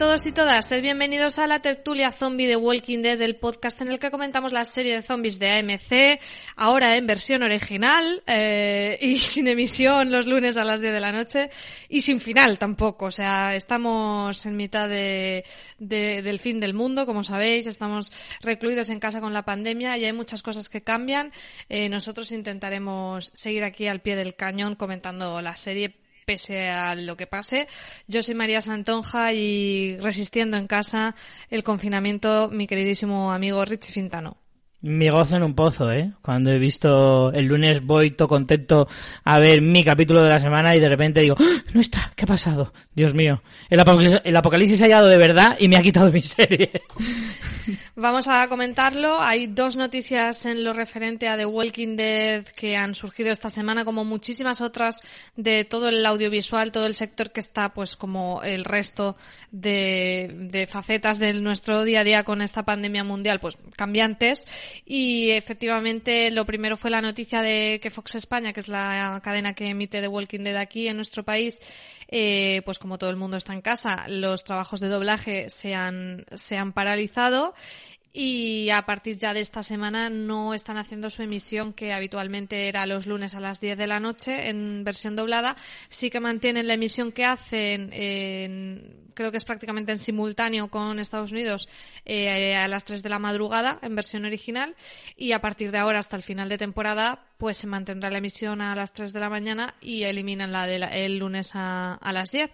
Todos y todas, sed bienvenidos a la tertulia zombie de Walking Dead, el podcast en el que comentamos la serie de zombies de AMC, ahora en versión original eh, y sin emisión los lunes a las 10 de la noche y sin final tampoco. O sea, estamos en mitad de, del fin del mundo, como sabéis, estamos recluidos en casa con la pandemia y hay muchas cosas que cambian. Eh, nosotros intentaremos seguir aquí al pie del cañón comentando la serie pese a lo que pase. Yo soy María Santonja y resistiendo en casa el confinamiento, mi queridísimo amigo Richie Fintano. Mi gozo en un pozo, ¿eh? Cuando he visto el lunes voy todo contento a ver mi capítulo de la semana y de repente digo, ¡Ah! no está, ¿qué ha pasado? Dios mío, el apocalipsis, ha llegado de verdad y me ha quitado mi serie. Vamos a comentarlo. Hay dos noticias en lo referente a The Walking Dead que han surgido esta semana, como muchísimas otras de todo el audiovisual, todo el sector que está, pues, como el resto de facetas de nuestro día a día con esta pandemia mundial, pues, cambiantes. Y efectivamente, lo primero fue la noticia de que Fox España, que es la cadena que emite The Walking Dead aquí en nuestro país, eh, pues como todo el mundo está en casa, los trabajos de doblaje se han, se han paralizado y a partir ya de esta semana no están haciendo su emisión que habitualmente era los lunes a las 10 de la noche en versión doblada. Sí que mantienen la emisión que hacen en, creo que es prácticamente en simultáneo con Estados Unidos eh, a las 3 de la madrugada en versión original y a partir de ahora hasta el final de temporada pues se mantendrá la emisión a las 3 de la mañana y eliminan la del el lunes a, a, las 10.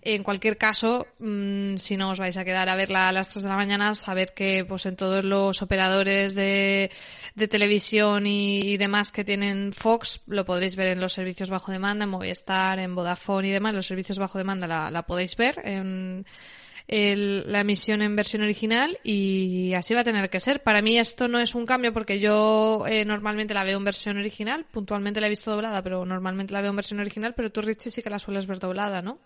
En cualquier caso, mmm, si no os vais a quedar a verla a las 3 de la mañana, sabed que pues en todos los operadores de, de televisión y, demás que tienen Fox lo podréis ver en los servicios bajo demanda, en Movistar, en Vodafone y demás, los servicios bajo demanda la, la podéis ver en el, la emisión en versión original y así va a tener que ser. Para mí esto no es un cambio porque yo eh, normalmente la veo en versión original, puntualmente la he visto doblada, pero normalmente la veo en versión original, pero tú Richie sí que la sueles ver doblada, ¿no?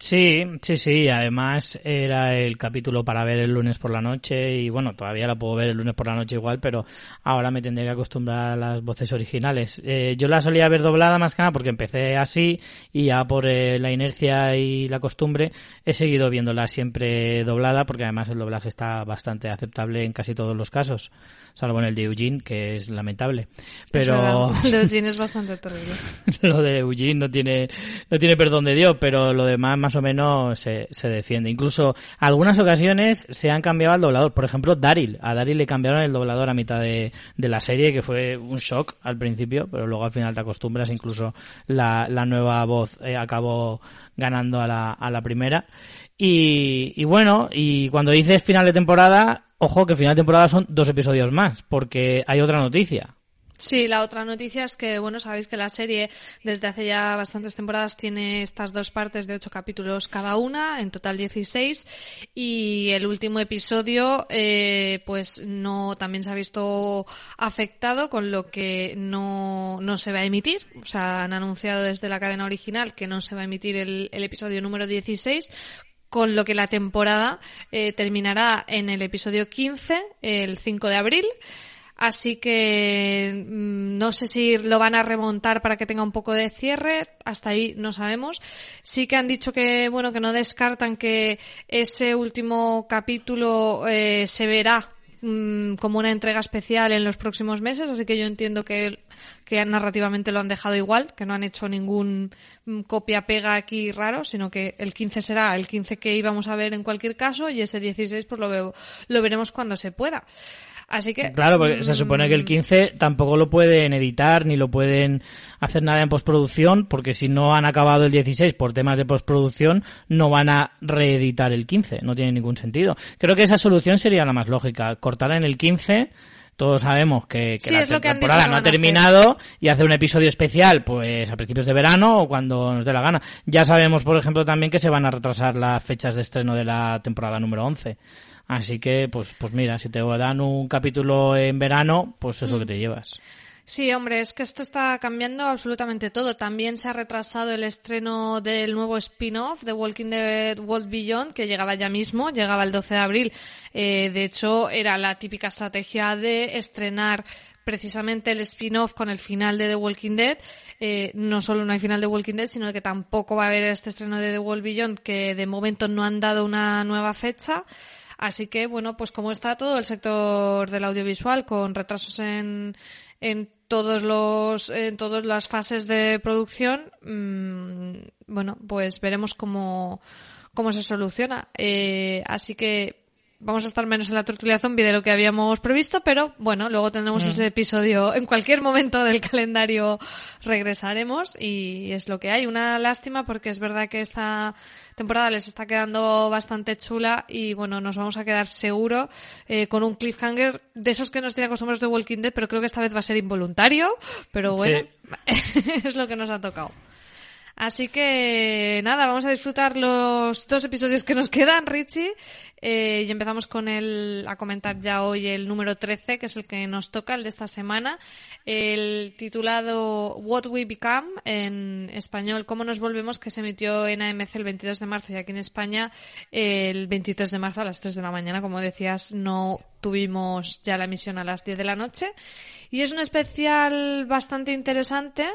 Sí, sí, sí. Además era el capítulo para ver el lunes por la noche y bueno, todavía la puedo ver el lunes por la noche igual, pero ahora me tendré que acostumbrar a las voces originales. Eh, yo la solía ver doblada más que nada porque empecé así y ya por eh, la inercia y la costumbre he seguido viéndola siempre doblada porque además el doblaje está bastante aceptable en casi todos los casos, salvo en el de Eugene que es lamentable. Pero es el de Eugene es bastante terrible. lo de Eugene no tiene no tiene perdón de Dios, pero lo demás más o menos se, se, defiende. Incluso algunas ocasiones se han cambiado al doblador. Por ejemplo, Daryl. A Daryl le cambiaron el doblador a mitad de, de, la serie, que fue un shock al principio, pero luego al final te acostumbras. Incluso la, la nueva voz eh, acabó ganando a la, a la primera. Y, y bueno, y cuando dices final de temporada, ojo que final de temporada son dos episodios más, porque hay otra noticia. Sí, la otra noticia es que, bueno, sabéis que la serie desde hace ya bastantes temporadas tiene estas dos partes de ocho capítulos cada una, en total 16, y el último episodio, eh, pues no, también se ha visto afectado, con lo que no, no se va a emitir. O sea, han anunciado desde la cadena original que no se va a emitir el, episodio número 16, con lo que la temporada eh, terminará en el episodio 15, el 5 de abril. Así que mmm, no sé si lo van a remontar para que tenga un poco de cierre, hasta ahí no sabemos. Sí que han dicho que, bueno, que no descartan que ese último capítulo eh, se verá mmm, como una entrega especial en los próximos meses, así que yo entiendo que, que narrativamente lo han dejado igual, que no han hecho ningún mm, copia-pega aquí raro, sino que el 15 será el 15 que íbamos a ver en cualquier caso y ese 16 pues lo, veo, lo veremos cuando se pueda. Así que. Claro, porque se supone que el 15 tampoco lo pueden editar ni lo pueden hacer nada en postproducción, porque si no han acabado el 16 por temas de postproducción, no van a reeditar el 15. No tiene ningún sentido. Creo que esa solución sería la más lógica. Cortar en el 15 todos sabemos que, que sí, la que temporada dicho no ha terminado y hacer un episodio especial pues a principios de verano o cuando nos dé la gana. Ya sabemos, por ejemplo, también que se van a retrasar las fechas de estreno de la temporada número 11. Así que, pues, pues mira, si te dan un capítulo en verano, pues es lo que te llevas. Sí, hombre, es que esto está cambiando absolutamente todo. También se ha retrasado el estreno del nuevo spin-off de Walking Dead World Beyond, que llegaba ya mismo, llegaba el 12 de abril. Eh, de hecho, era la típica estrategia de estrenar precisamente el spin-off con el final de The Walking Dead eh, no solo no hay final de Walking Dead, sino que tampoco va a haber este estreno de The World Beyond, que de momento no han dado una nueva fecha. Así que, bueno, pues como está todo el sector del audiovisual, con retrasos en, en todos los en todas las fases de producción mmm, bueno pues veremos cómo cómo se soluciona. Eh, así que vamos a estar menos en la tortilla zombie de lo que habíamos previsto, pero bueno, luego tendremos mm. ese episodio en cualquier momento del calendario regresaremos y es lo que hay. Una lástima porque es verdad que esta temporada les está quedando bastante chula y bueno, nos vamos a quedar seguro eh, con un cliffhanger de esos que nos tiene acostumbrados de Walking Dead, pero creo que esta vez va a ser involuntario, pero bueno, es lo que nos ha tocado. Así que nada, vamos a disfrutar los dos episodios que nos quedan, Richie. Eh, y empezamos con el, a comentar ya hoy el número 13, que es el que nos toca, el de esta semana. El titulado What We Become, en español, Cómo nos volvemos, que se emitió en AMC el 22 de marzo y aquí en España el 23 de marzo a las 3 de la mañana. Como decías, no tuvimos ya la emisión a las 10 de la noche. Y es un especial bastante interesante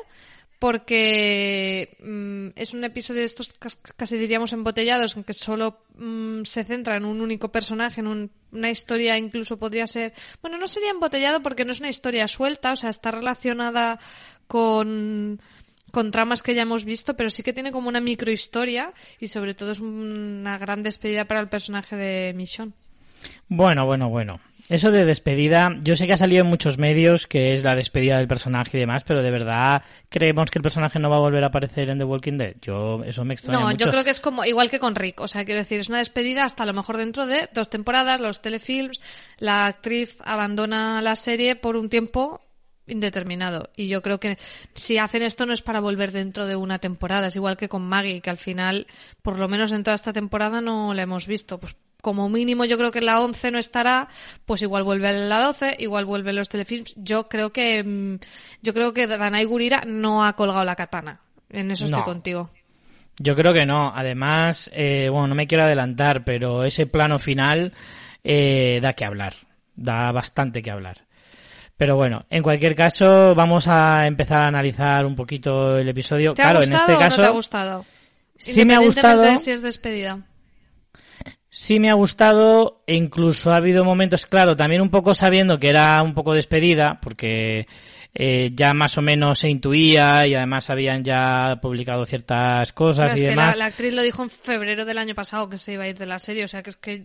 porque mm, es un episodio de estos casi diríamos embotellados, en que solo mm, se centra en un único personaje, en una historia incluso podría ser, bueno, no sería embotellado porque no es una historia suelta, o sea, está relacionada con con tramas que ya hemos visto, pero sí que tiene como una microhistoria y sobre todo es una gran despedida para el personaje de Michonne. Bueno, bueno, bueno. Eso de despedida, yo sé que ha salido en muchos medios que es la despedida del personaje y demás, pero de verdad creemos que el personaje no va a volver a aparecer en The Walking Dead. Yo eso me extraña No, mucho. yo creo que es como igual que con Rick, o sea, quiero decir, es una despedida hasta a lo mejor dentro de dos temporadas, los telefilms, la actriz abandona la serie por un tiempo indeterminado. Y yo creo que si hacen esto no es para volver dentro de una temporada. Es igual que con Maggie, que al final, por lo menos en toda esta temporada, no la hemos visto. Pues como mínimo yo creo que la 11 no estará, pues igual vuelve la 12, igual vuelve los telefilms. Yo creo que mm, yo creo que Danai Gurira no ha colgado la katana. En eso estoy contigo. Yo creo que no. Además, eh, bueno, no me quiero adelantar, pero ese plano final eh, da que hablar. Da bastante que hablar. Pero bueno, en cualquier caso, vamos a empezar a analizar un poquito el episodio. ¿Te claro, ha en este caso. No te ha gustado? Sí me ha gustado. De si es despedida sí me ha gustado e incluso ha habido momentos, claro, también un poco sabiendo que era un poco despedida, porque eh, ya más o menos se intuía y además habían ya publicado ciertas cosas y demás. la, actriz lo dijo en febrero del año pasado que se iba a ir de la serie, o sea que es que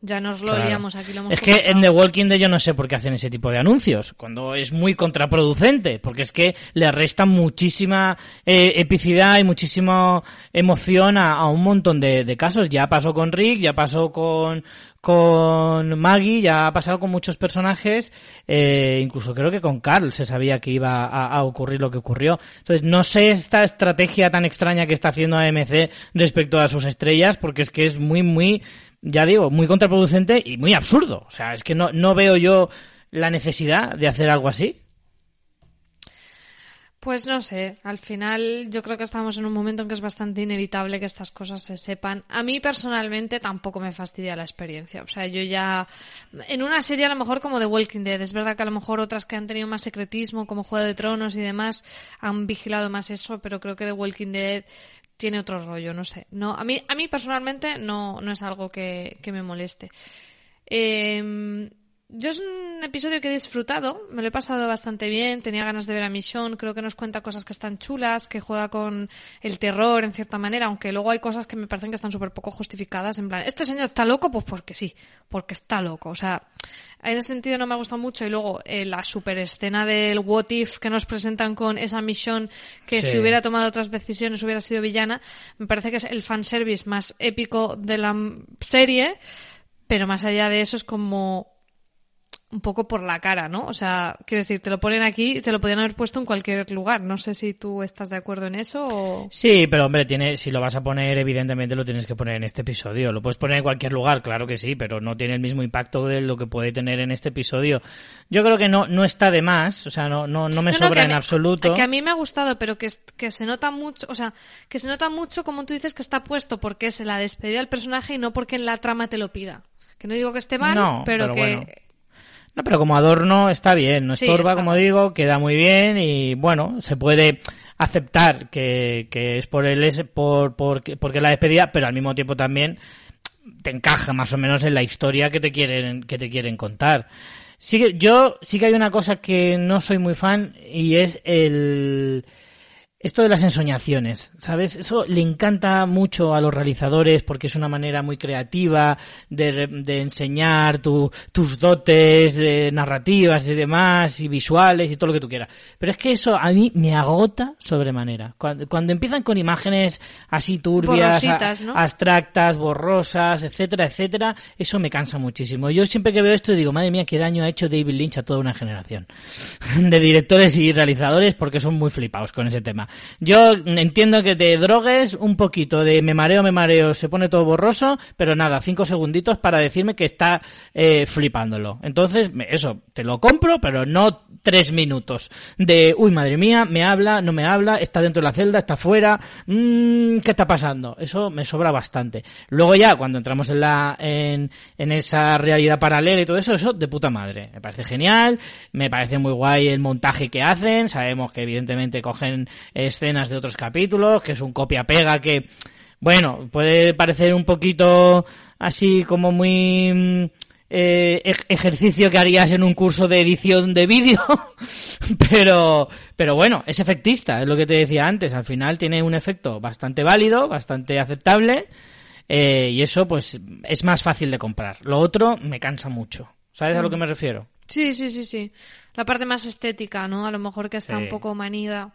ya nos lo liamos aquí. Lo hemos es que en The Walking Dead yo no sé por qué hacen ese tipo de anuncios, cuando es muy contraproducente, porque es que le restan muchísima eh, epicidad y muchísima emoción a, un montón de, de casos. Ya pasó con Rick, ya pasó con, con Maggie, ya ha pasado con muchos personajes, eh, incluso creo que con Carl se sabía que iba a, ocurrir lo que ocurrió. Entonces, no sé esta estrategia tan extraña que está haciendo AMC respecto a sus estrellas, porque es que es muy, muy, ya digo, muy contraproducente y muy absurdo. O sea, es que no, no veo yo la necesidad de hacer algo así. Pues no sé, al final yo creo que estamos en un momento en que es bastante inevitable que estas cosas se sepan. A mí personalmente tampoco me fastidia la experiencia. O sea, yo ya en una serie a lo mejor como The Walking Dead, es verdad que a lo mejor otras que han tenido más secretismo como Juego de Tronos y demás han vigilado más eso, pero creo que The Walking Dead tiene otro rollo, no sé. No, a mí a mí personalmente no no es algo que, que me moleste. Eh, yo es un episodio que he disfrutado, me lo he pasado bastante bien, tenía ganas de ver a Michonne, creo que nos cuenta cosas que están chulas, que juega con el terror en cierta manera, aunque luego hay cosas que me parecen que están súper poco justificadas, en plan, este señor está loco, pues porque sí, porque está loco, o sea, en ese sentido no me ha gustado mucho y luego eh, la super escena del what if que nos presentan con esa Michonne que si hubiera tomado otras decisiones hubiera sido villana, me parece que es el fanservice más épico de la serie, pero más allá de eso es como un poco por la cara, ¿no? O sea, quiero decir, te lo ponen aquí y te lo podrían haber puesto en cualquier lugar. No sé si tú estás de acuerdo en eso o... Sí, pero hombre, tiene, si lo vas a poner, evidentemente lo tienes que poner en este episodio. Lo puedes poner en cualquier lugar, claro que sí, pero no tiene el mismo impacto de lo que puede tener en este episodio. Yo creo que no, no está de más, o sea, no, no, no me sobra en absoluto. Que a mí me ha gustado, pero que, que se nota mucho, o sea, que se nota mucho, como tú dices, que está puesto porque es la despedida del personaje y no porque en la trama te lo pida. Que no digo que esté mal, pero, que... No, pero como adorno está bien, no estorba, como digo, queda muy bien y bueno, se puede... aceptar que, que es por el por, por, porque la despedida, pero al mismo tiempo también te encaja más o menos en la historia que te quieren, que te quieren contar. Sí, yo sí que hay una cosa que no soy muy fan y es el, esto de las ensoñaciones, ¿sabes? Eso le encanta mucho a los realizadores porque es una manera muy creativa de, de enseñar tu, tus dotes de narrativas y demás, y visuales y todo lo que tú quieras. Pero es que eso a mí me agota sobremanera. Cuando, cuando empiezan con imágenes así turbias, abstractas, borrosas, etcétera, etcétera, eso me cansa muchísimo. Yo siempre que veo esto digo, madre mía, qué daño ha hecho David Lynch a toda una generación de directores y realizadores porque son muy flipados con ese tema. Yo entiendo que te drogues un poquito de me mareo, me mareo, se pone todo borroso, pero nada, cinco segunditos para decirme que está eh, flipándolo. Entonces, eso, te lo compro, pero no tres minutos de, uy, madre mía, me habla, no me habla, está dentro de la celda, está fuera, mmm, ¿qué está pasando? Eso me sobra bastante. Luego ya, cuando entramos en la, en, en esa realidad paralela y todo eso, eso de puta madre. Me parece genial, me parece muy guay el montaje que hacen, sabemos que evidentemente cogen escenas de otros capítulos, que es un copia-pega que, bueno, puede parecer un poquito así como muy mm, eh, ejercicio que harías en un curso de edición de vídeo, pero, pero bueno, es efectista, es lo que te decía antes, al final tiene un efecto bastante válido, bastante aceptable, eh, y eso pues es más fácil de comprar. Lo otro me cansa mucho. ¿Sabes a lo que me refiero? Sí, sí, sí, sí. La parte más estética, ¿no? A lo mejor que está un poco manida.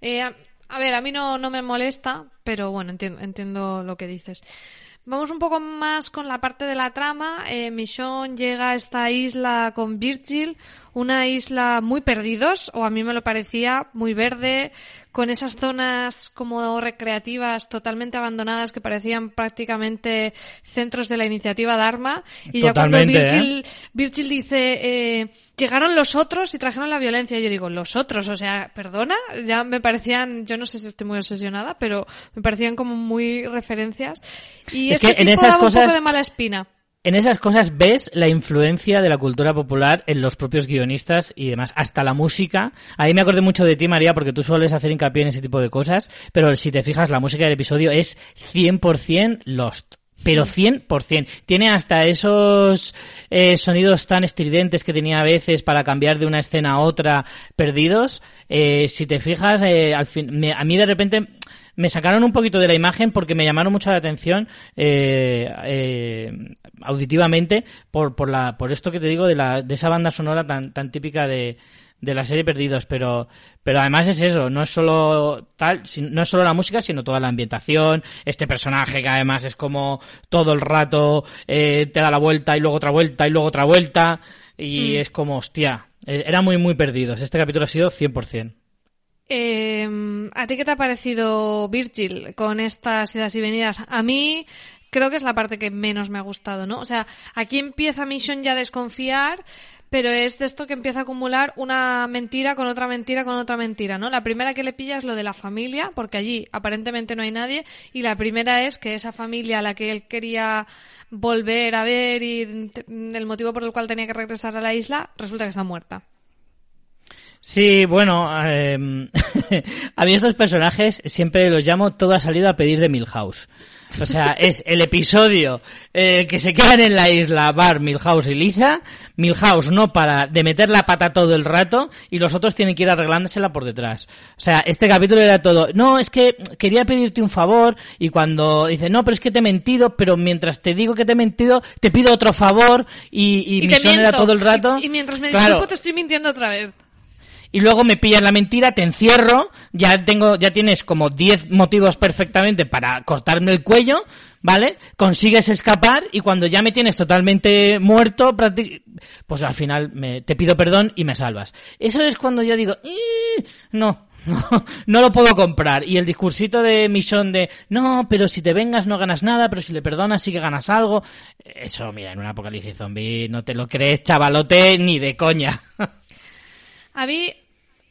Eh, a, ver, a mí no, no me molesta, pero bueno, entiendo, entiendo lo que dices. Vamos un poco más con la parte de la trama. Eh, Michonne llega a esta isla con Virgil, una isla muy perdidos, o a mí me lo parecía, muy verde, con esas zonas como recreativas totalmente abandonadas que parecían prácticamente centros de la iniciativa Dharma. Y ya cuando Virgil, ¿eh? Virgil dice, eh, llegaron los otros y trajeron la violencia. yo digo, los otros, o sea, perdona, ya me parecían, yo no sé si estoy muy obsesionada, pero me parecían como muy referencias. Y es este que en esas cosas... un poco de mala espina en esas cosas ves la influencia de la cultura popular en los propios guionistas y demás, hasta la música. Ahí me acordé mucho de ti, María, porque tú sueles hacer hincapié en ese tipo de cosas, pero si te fijas, la música del episodio es 100% Lost. Pero 100%. Tiene hasta esos eh, sonidos tan estridentes que tenía a veces para cambiar de una escena a otra perdidos. Eh, si te fijas, eh, al fin, a mí de repente me sacaron un poquito de la imagen porque me llamaron mucho la atención eh, eh, auditivamente por, por, la, por esto que te digo de, la, de esa banda sonora tan, tan típica de, de la serie Perdidos, pero, pero además es eso, no es solo tal, no es solo la música, sino toda la ambientación, este personaje que además es como todo el rato eh, te da la vuelta y luego otra vuelta y luego otra vuelta y mm. es como, hostia, eh, era muy muy perdidos. Este capítulo ha sido 100%. Eh, ¿A ti qué te ha parecido Virgil con estas idas y venidas? A mí creo que es la parte que menos me ha gustado, ¿no? O sea, aquí empieza Mission ya a desconfiar, pero es de esto que empieza a acumular una mentira con otra mentira con otra mentira, ¿no? La primera que le pilla es lo de la familia, porque allí aparentemente no hay nadie, y la primera es que esa familia a la que él quería volver a ver y el motivo por el cual tenía que regresar a la isla, resulta que está muerta. Sí, bueno, eh, a mí estos personajes siempre los llamo todo ha salido a pedir de Milhouse. O sea, es el episodio eh, que se quedan en la isla Bar, Milhouse y Lisa. Milhouse no para de meter la pata todo el rato y los otros tienen que ir arreglándosela por detrás. O sea, este capítulo era todo, no, es que quería pedirte un favor y cuando dice, no, pero es que te he mentido, pero mientras te digo que te he mentido, te pido otro favor y, y, mi era todo el rato. Y, mientras me disculpo te estoy mintiendo otra vez y luego me pillas la mentira, te encierro, ya tengo, ya tienes como 10 motivos perfectamente para cortarme el cuello, ¿vale? Consigues escapar y cuando ya me tienes totalmente muerto, pues al final me, te pido perdón y me salvas. Eso es cuando yo digo, no, no, no lo puedo comprar. Y el discursito de Mission de, no, pero si te vengas no ganas nada, pero si le perdonas sí que ganas algo. Eso, mira, en un apocalipsis zombie no te lo crees, chavalote, ni de coña. A mí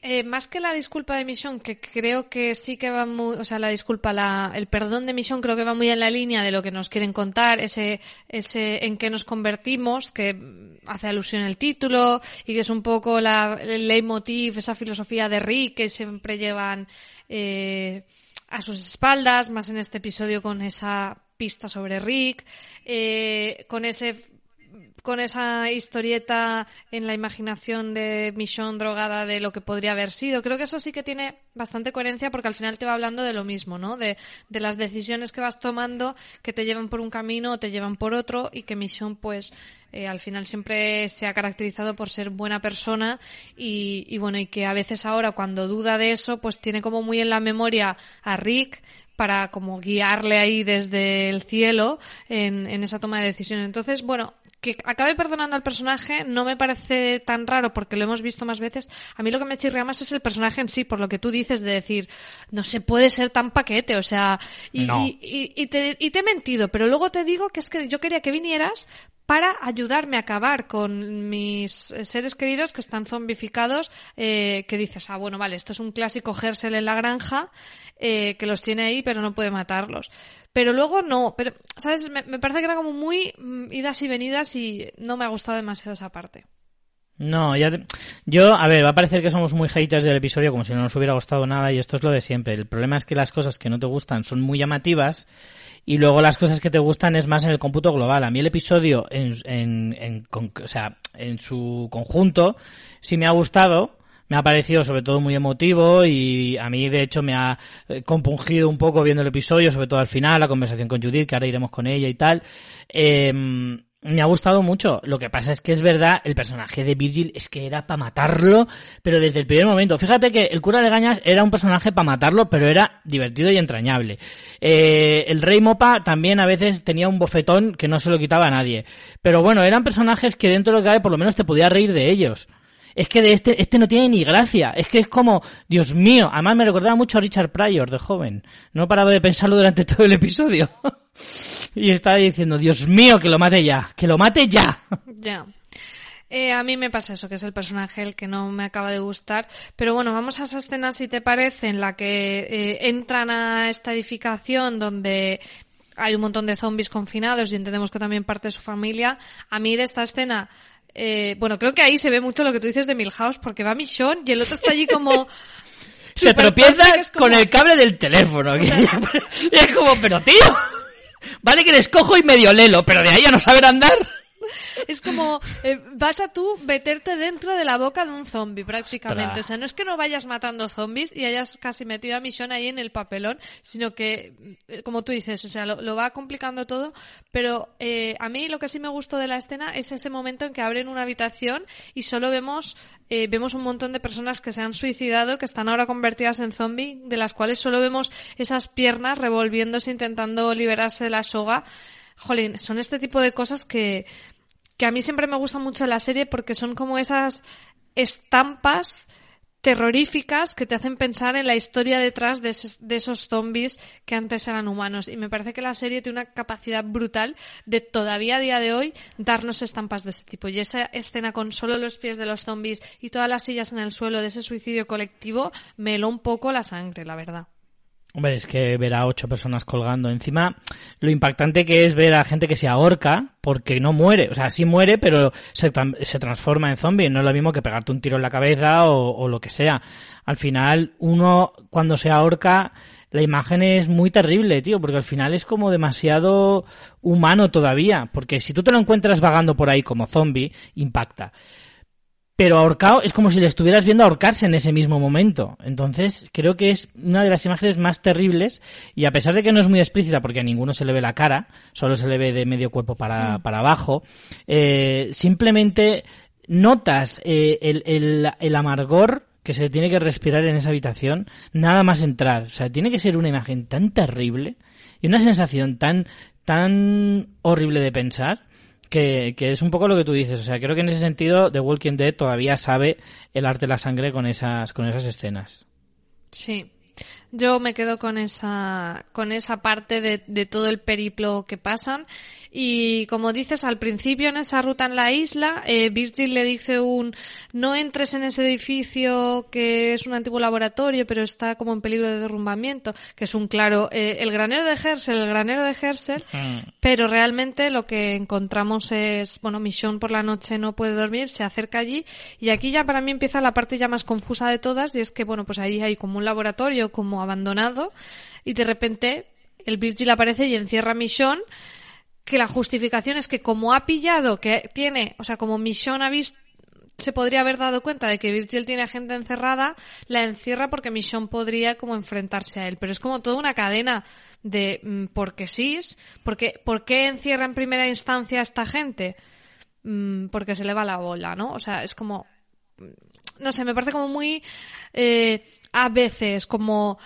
eh, más que la disculpa de misión, que creo que sí que va muy, o sea, la disculpa, la, el perdón de misión creo que va muy en la línea de lo que nos quieren contar, ese, ese en qué nos convertimos, que hace alusión el título y que es un poco la, el leitmotiv, esa filosofía de Rick que siempre llevan eh, a sus espaldas, más en este episodio con esa pista sobre Rick, eh, con ese con esa historieta en la imaginación de Michonne drogada de lo que podría haber sido. Creo que eso sí que tiene bastante coherencia porque al final te va hablando de lo mismo, ¿no? De, de las decisiones que vas tomando que te llevan por un camino o te llevan por otro y que Michonne pues eh, al final siempre se ha caracterizado por ser buena persona y, y bueno, y que a veces ahora cuando duda de eso pues tiene como muy en la memoria a Rick, para como guiarle ahí desde el cielo en, en esa toma de decisiones. Entonces, bueno, que acabe perdonando al personaje no me parece tan raro porque lo hemos visto más veces. A mí lo que me chirrea más es el personaje en sí, por lo que tú dices de decir, no se puede ser tan paquete, o sea, y, y, y, te, y te he mentido, pero luego te digo que es que yo quería que vinieras para ayudarme a acabar con mis seres queridos que están zombificados, eh, que dices, ah, bueno, vale, esto es un clásico Hersel en la granja, eh, que los tiene ahí pero no puede matarlos. Pero luego no, pero, ¿sabes? Me, parece que era como muy mm, idas y venidas y no me ha gustado demasiado esa parte. No, ya yo, a ver, va a parecer que somos muy haters del episodio como si no nos hubiera gustado nada y esto es lo de siempre. El problema es que las cosas que no te gustan son muy llamativas y luego las cosas que te gustan es más en el cómputo global. A mí el episodio en, en, en, o sea, en su conjunto sí me ha gustado, me ha parecido sobre todo muy emotivo y a mí de hecho me ha eh, compungido un poco viendo el episodio, sobre todo al final, la conversación con Judith, que ahora iremos con ella y tal. Eh, me ha gustado mucho. Lo que pasa es que es verdad, el personaje de Virgil es que era para matarlo, pero desde el primer momento. Fíjate que el cura de Gañas era un personaje para matarlo, pero era divertido y entrañable. Eh, el rey Mopa también a veces tenía un bofetón que no se lo quitaba a nadie. Pero bueno, eran personajes que dentro de lo que cabe por lo menos te podía reír de ellos. Es que de este, este no tiene ni gracia. Es que es como, Dios mío. Además me recordaba mucho a Richard Pryor de joven. No he parado de pensarlo durante todo el episodio. y estaba diciendo, Dios mío, que lo mate ya. Que lo mate ya. Ya. Eh, a mí me pasa eso, que es el personaje el que no me acaba de gustar. Pero bueno, vamos a esa escena, si te parece, en la que eh, entran a esta edificación donde hay un montón de zombies confinados y entendemos que también parte de su familia. A mí de esta escena eh, bueno, creo que ahí se ve mucho lo que tú dices de Milhouse, porque va Michonne y el otro está allí como... se tropieza con el cable del teléfono. y es como, pero tío, vale que les cojo y medio lelo, pero de ahí a no saber andar. Es como, eh, vas a tú meterte dentro de la boca de un zombie prácticamente. O sea, no es que no vayas matando zombies y hayas casi metido a Michonne ahí en el papelón, sino que, eh, como tú dices, o sea, lo, va complicando todo. Pero eh, a mí lo que sí me gustó de la escena es ese momento en que abren una habitación y solo vemos eh, vemos un montón de personas que se han suicidado, que están ahora convertidas en zombie, de las cuales solo vemos esas piernas revolviéndose intentando liberarse de la soga. Jolín, son este tipo de cosas que, que a mí siempre me gusta mucho la serie porque son como esas estampas terroríficas que te hacen pensar en la historia detrás de, esos zombies que antes eran humanos. Y me parece que la serie tiene una capacidad brutal de todavía a día de hoy darnos estampas de ese tipo. Y esa escena con solo los pies de los zombies y todas las sillas en el suelo de ese suicidio colectivo me heló un poco la sangre, la verdad. Hombre, es que ver a ocho personas colgando. Encima, lo impactante que es ver a gente que se ahorca porque no muere. O sea, sí muere, pero se, se transforma en zombie. No es lo mismo que pegarte un tiro en la cabeza o, o lo que sea. Al final, uno cuando se ahorca, la imagen es muy terrible, tío, porque al final es como demasiado humano todavía. Porque si tú te lo encuentras vagando por ahí como zombie, impacta pero ahorcado es como si le estuvieras viendo ahorcarse en ese mismo momento. Entonces, creo que es una de las imágenes más terribles y a pesar de que no es muy explícita porque a ninguno se le ve la cara, solo se le ve de medio cuerpo para, mm. para abajo, eh, simplemente notas eh, el, el, el amargor que se tiene que respirar en esa habitación nada más entrar. O sea, tiene que ser una imagen tan terrible y una sensación tan, tan horrible de pensar que, es un poco lo que tú dices. O sea, creo que en ese sentido The Walking Dead todavía sabe el arte de la sangre con esas, con esas escenas. Sí. Yo me quedo con esa, con esa parte de, de todo el periplo que pasan. Y como dices, al principio en esa ruta en la isla, eh, Virgil le dice un, no entres en ese edificio que es un antiguo laboratorio, pero está como en peligro de derrumbamiento, que es un claro, eh, el granero de Hersel, el granero de Hersel, pero realmente lo que encontramos es, bueno, Michonne por la noche no puede dormir, se acerca allí, y aquí ya para mí empieza la parte ya más confusa de todas, y es que, bueno, pues ahí hay como un laboratorio como abandonado, y de repente el Virgil aparece y encierra a Michonne, que la justificación es que como ha pillado, que tiene, o sea, como Michonne ha visto, se podría haber dado cuenta de que Virgil tiene gente encerrada, la encierra porque Michonne podría como enfrentarse a él. Pero es como toda una cadena de mm, porque sí, porque ¿por qué encierra en primera instancia a esta gente? Mm, porque se le va la bola, ¿no? O sea, es como mm, no sé, me parece como muy eh, a veces como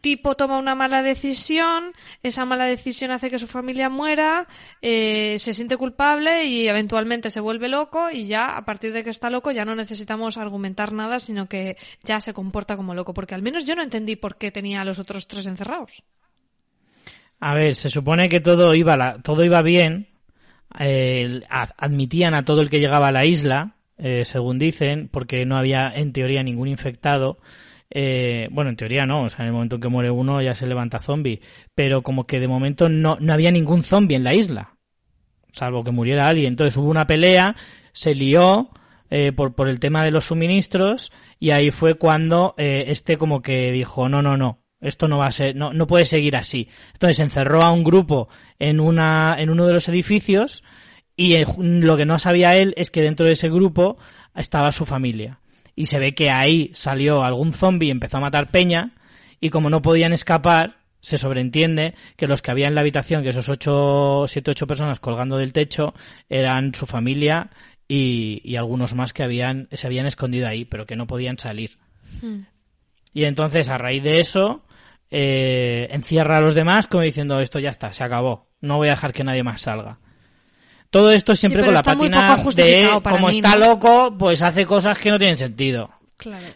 tipo toma una mala decisión, esa mala decisión hace que su familia muera, eh, se siente culpable y eventualmente se vuelve loco y ya a partir de que está loco ya no necesitamos argumentar nada, sino que ya se comporta como loco, porque al menos yo no entendí por qué tenía a los otros tres encerrados. A ver, se supone que todo iba, todo iba bien, eh, admitían a todo el que llegaba a la isla, eh, según dicen, porque no había en teoría ningún infectado. Eh, bueno, en teoría no, o sea, en el momento en que muere uno ya se levanta zombie, pero como que de momento no, no había ningún zombie en la isla, salvo que muriera alguien. Entonces hubo una pelea, se lió eh, por, por el tema de los suministros y ahí fue cuando eh, este como que dijo, no, no, no, esto no va a ser, no, no puede seguir así. Entonces encerró a un grupo en una, en uno de los edificios y lo que no sabía él es que dentro de ese grupo estaba su familia y se ve que ahí salió algún zombie y empezó a matar peña y como no podían escapar, se sobreentiende que los que había en la habitación, que esos ocho, siete, ocho personas colgando del techo, eran su familia y, algunos más que habían, se habían escondido ahí, pero que no podían salir. Hmm. Y entonces, a raíz de eso, eh, encierra a los demás como diciendo, esto ya está, se acabó, no voy a dejar que nadie más salga. Todo esto siempre con la patina de como está loco, pues hace cosas que no tienen sentido.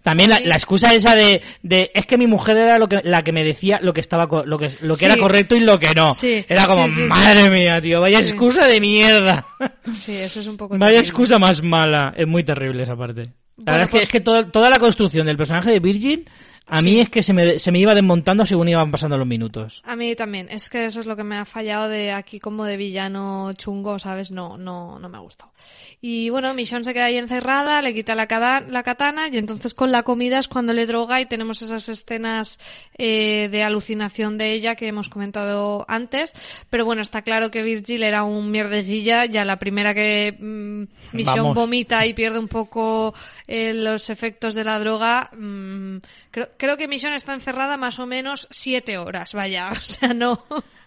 También la, excusa esa de, de, es que mi mujer era lo que, la que me decía lo que estaba lo que lo que era correcto y lo que no. Era como madre mía, tío, vaya excusa de mierda. Sí, eso es un poco Vaya excusa más mala, es muy terrible esa parte. La verdad es que, pues es que toda la construcción del personaje de Virgil a mí es que se me, se me iba desmontando según iban pasando los minutos. A mí también. Es que eso es lo que me ha fallado de aquí como de villano chungo, ¿sabes? No, no, no me ha gustado. Y bueno, Michonne se queda ahí encerrada, le quita la, la katana y entonces con la comida es cuando le droga y tenemos esas escenas eh, de alucinación de ella que hemos comentado antes. Pero bueno, está claro que Virgil era un mierdecilla. Ya la primera que mm, Michonne vomita y pierde un poco eh, los efectos de la droga, mm, creo, creo que Mission está encerrada más o menos siete horas, vaya, o sea, no.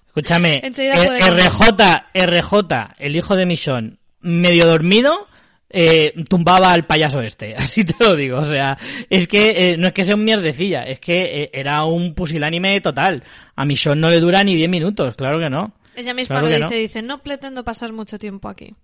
Escúchame, RJ, RJ, el hijo de Mission, medio dormido, eh, tumbaba al payaso este, así te lo digo, o sea, es que eh, no es que sea un mierdecilla, es que eh, era un pusilánime total. A Mission no le dura ni diez minutos, claro que no. Ella misma lo dice, dice, no pretendo pasar mucho tiempo aquí.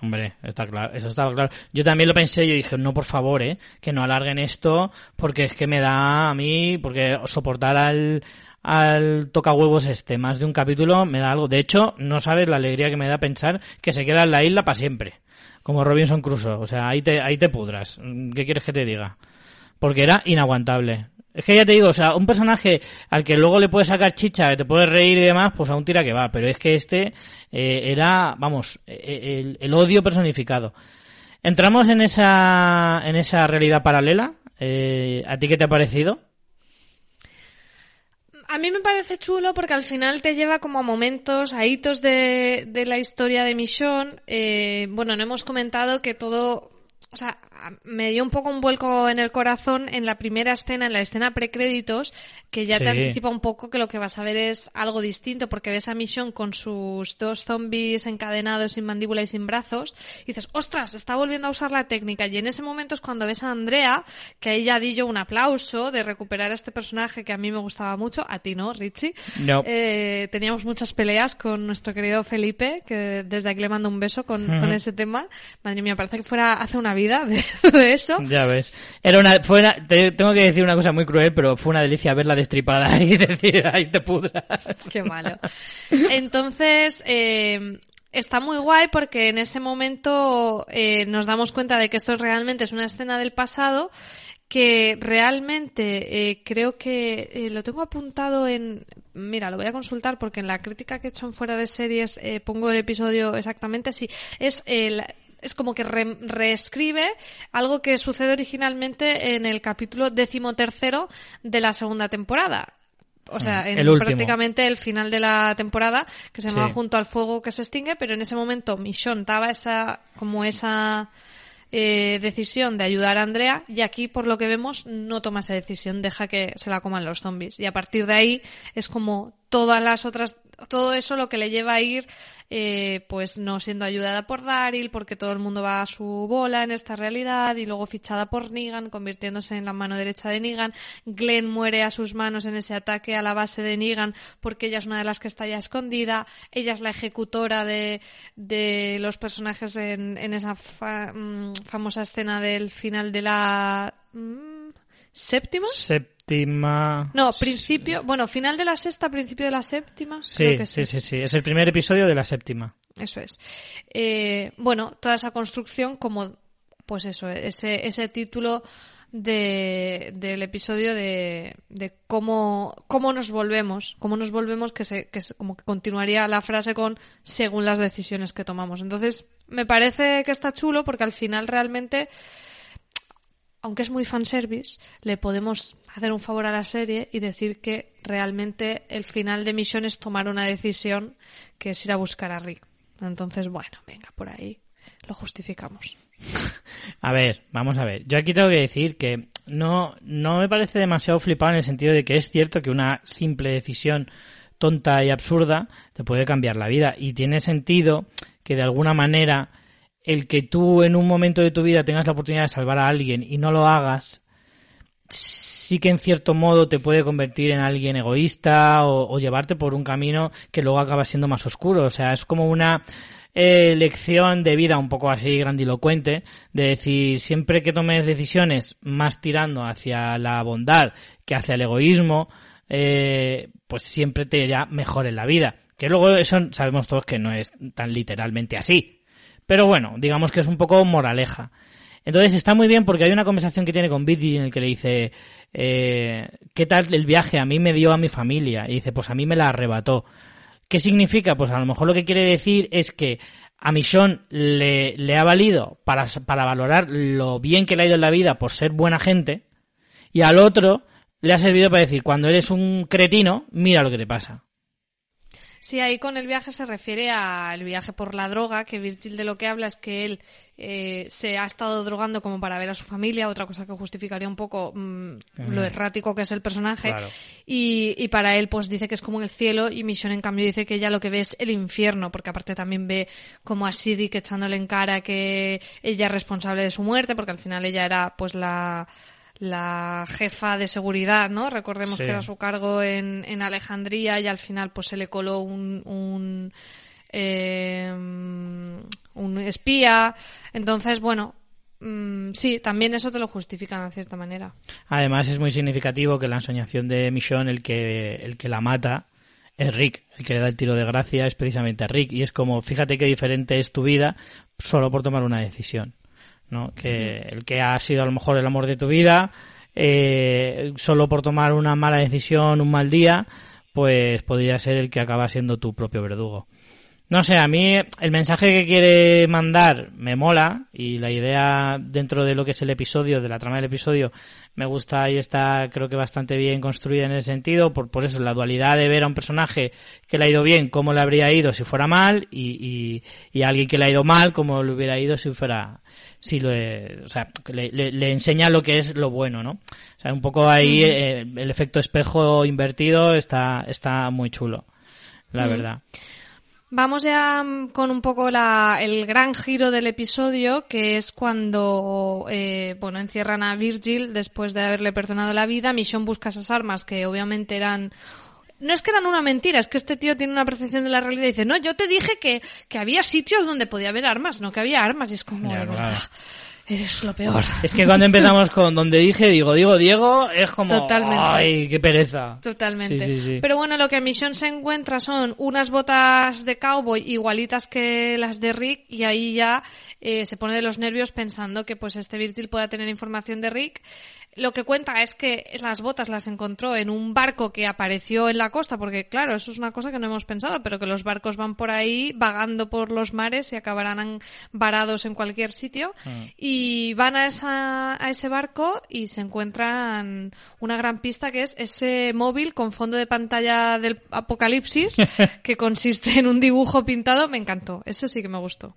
Hombre, está claro, eso estaba claro. Yo también lo pensé, yo dije, no, por favor, eh, que no alarguen esto, porque es que me da a mí, porque soportar al, al toca huevos este más de un capítulo me da algo. De hecho, no sabes la alegría que me da pensar que se queda en la isla para siempre. Como Robinson Crusoe. O sea, ahí te, ahí te pudras. ¿Qué quieres que te diga? Porque era inaguantable. Es que ya te digo, o sea, un personaje al que luego le puedes sacar chicha, que te puedes reír y demás, pues a un tira que va. Pero es que este eh, era, vamos, eh, el, odio personificado. Entramos en esa, en esa realidad paralela. Eh, ¿A ti qué te ha parecido? A mí me parece chulo porque al final te lleva como a momentos, a hitos de, de la historia de Michonne. Eh, bueno, no hemos comentado que todo o sea, me dio un poco un vuelco en el corazón en la primera escena, en la escena precréditos, que ya te anticipa un poco que lo que vas a ver es algo distinto, porque ves a Mission con sus dos zombies encadenados sin mandíbula y sin brazos, y dices, ostras, está volviendo a usar la técnica, y en ese momento es cuando ves a Andrea, que ahí ya di yo un aplauso de recuperar a este personaje que a mí me gustaba mucho, a ti no, Richie. No. Eh, teníamos muchas peleas con nuestro querido Felipe, que desde aquí le mando un beso con, con ese tema. Madre mía, parece que fuera hace una vida de, eso. Ya ves. Era una, fue tengo que decir una cosa muy cruel, pero fue una delicia verla destripada y decir, ahí te pudras. Qué malo. Entonces, eh, está muy guay porque en ese momento eh, nos damos cuenta de que esto realmente es una escena del pasado que realmente eh, creo que eh, lo tengo apuntado en mira lo voy a consultar porque en la crítica que he hecho en fuera de series eh, pongo el episodio exactamente sí es el es como que reescribe algo que sucede originalmente en el capítulo decimotercero de la segunda temporada. O sea, mm, en prácticamente el final de la temporada, que se llama Junto al Fuego que se extingue, pero en ese momento Michonne daba esa, como esa eh, decisión de ayudar a Andrea y aquí, por lo que vemos, no toma esa decisión, deja que se la coman los zombies. Y a partir de ahí es como todas las otras todo eso lo que le lleva a ir eh, pues no siendo ayudada por Daryl porque todo el mundo va a su bola en esta realidad y luego fichada por Negan convirtiéndose en la mano derecha de Negan. Glenn muere a sus manos en ese ataque a la base de Negan porque ella es una de las que está ya escondida. Ella es la ejecutora de, de los personajes en, en esa mm, famosa escena del final de la mm, séptima séptima. No, principio, bueno, final de la sexta, principio de la séptima. Sí, sí, sí, sí, es el primer episodio de la séptima. Eso es. Eh, bueno, toda esa construcción como, pues eso, ese, ese título de, del episodio de, de cómo, cómo nos volvemos, cómo nos volvemos, que se, que como que continuaría la frase con según las decisiones que tomamos. Entonces, me parece que está chulo porque al final realmente aunque es muy fanservice, le podemos hacer un favor a la serie y decir que realmente el final de Misión es tomar una decisión que es ir a buscar a Rick. Entonces, bueno, venga, por ahí lo justificamos. A ver, vamos a ver. Yo aquí tengo que decir que no, no me parece demasiado flipado en el sentido de que es cierto que una simple decisión tonta y absurda te puede cambiar la vida. Y tiene sentido que de alguna manera el que tú en un momento de tu vida tengas la oportunidad de salvar a alguien y no lo hagas, sí que en cierto modo te puede convertir en alguien egoísta o, llevarte por un camino que luego acaba siendo más oscuro. O sea, es como una eh, lección de vida un poco así grandilocuente, de decir, siempre que tomes decisiones más tirando hacia la bondad que hacia el egoísmo, eh, pues siempre te irá mejor en la vida. Que luego eso sabemos todos que no es tan literalmente así, pero bueno, digamos que es un poco moraleja. Entonces está muy bien porque hay una conversación que tiene con Virgil en el que le dice, eh, ¿qué tal el viaje? A mí me dio a mi familia. Y dice, pues a mí me la arrebató. ¿Qué significa? Pues a lo mejor lo que quiere decir es que a Michonne le, le ha valido para, para valorar lo bien que le ha ido en la vida por ser buena gente y al otro le ha servido para decir, cuando eres un cretino, mira lo que te pasa. Sí, ahí con el viaje se refiere al viaje por la droga, que Virgil de lo que habla es que él eh, se ha estado drogando como para ver a su familia, otra cosa que justificaría un poco mm, lo errático que es el personaje. Y, y, para él, pues dice que es como el cielo, y Mission, en cambio, dice que ella lo que ve es el infierno, porque aparte también ve como a Sidic echándole en cara que ella es responsable de su muerte, porque al final ella era pues la la jefa de seguridad, ¿no? Recordemos que era su cargo en, en Alejandría y al final pues se le coló un, un, eh, un espía. Entonces, bueno, mm, sí, también eso te lo justifican de cierta manera. Además es muy significativo que la ensoñación de Michonne, el que, el que la mata, es Rick. El que le da el tiro de gracia es precisamente Rick. Y es como, fíjate qué diferente es tu vida solo por tomar una decisión. ¿No? Que el que ha sido a lo mejor el amor de tu vida, eh, solo por tomar una mala decisión, un mal día, pues podría ser el que acaba siendo tu propio verdugo. No sé, a mí el mensaje que quiere mandar me mola y la idea dentro de lo que es el episodio, de la trama del episodio, me gusta y está creo que bastante bien construida en ese sentido, por, por eso la dualidad de ver a un personaje que le ha ido bien, cómo le habría ido si fuera mal y, y, a alguien que le ha ido mal, cómo le hubiera ido si fuera, si lo, o sea, le, le, enseña lo que es lo bueno, ¿no? O sea, un poco ahí eh, el efecto espejo invertido está, está muy chulo, la verdad. Vamos ya mm, con un poco la, el gran giro del episodio, que es cuando, eh, bueno, encierran a Virgil después de haberle perdonado la vida. Mission busca esas armas que obviamente eran no es que eran una mentira, es que este tío tiene una percepción de la realidad y dice, no, yo te dije que, que había sitios donde podía haber armas, no que había armas, y es como, Eres lo peor. Es que cuando empezamos con donde dije, digo, digo, Diego, es como, Totalmente. ay, qué pereza. Totalmente. Sí, sí, sí. Pero bueno, lo que Mission se encuentra son unas botas de cowboy igualitas que las de Rick y ahí ya eh, se pone de los nervios pensando que pues este Virgil pueda tener información de Rick. Lo que cuenta es que las botas las encontró en un barco que apareció en la costa, porque claro, eso es una cosa que no hemos pensado, pero que los barcos van por ahí vagando por los mares y acabarán varados en cualquier sitio. Y van a, esa, a ese barco y se encuentran una gran pista que es ese móvil con fondo de pantalla del apocalipsis, que consiste en un dibujo pintado. Me encantó, eso sí que me gustó.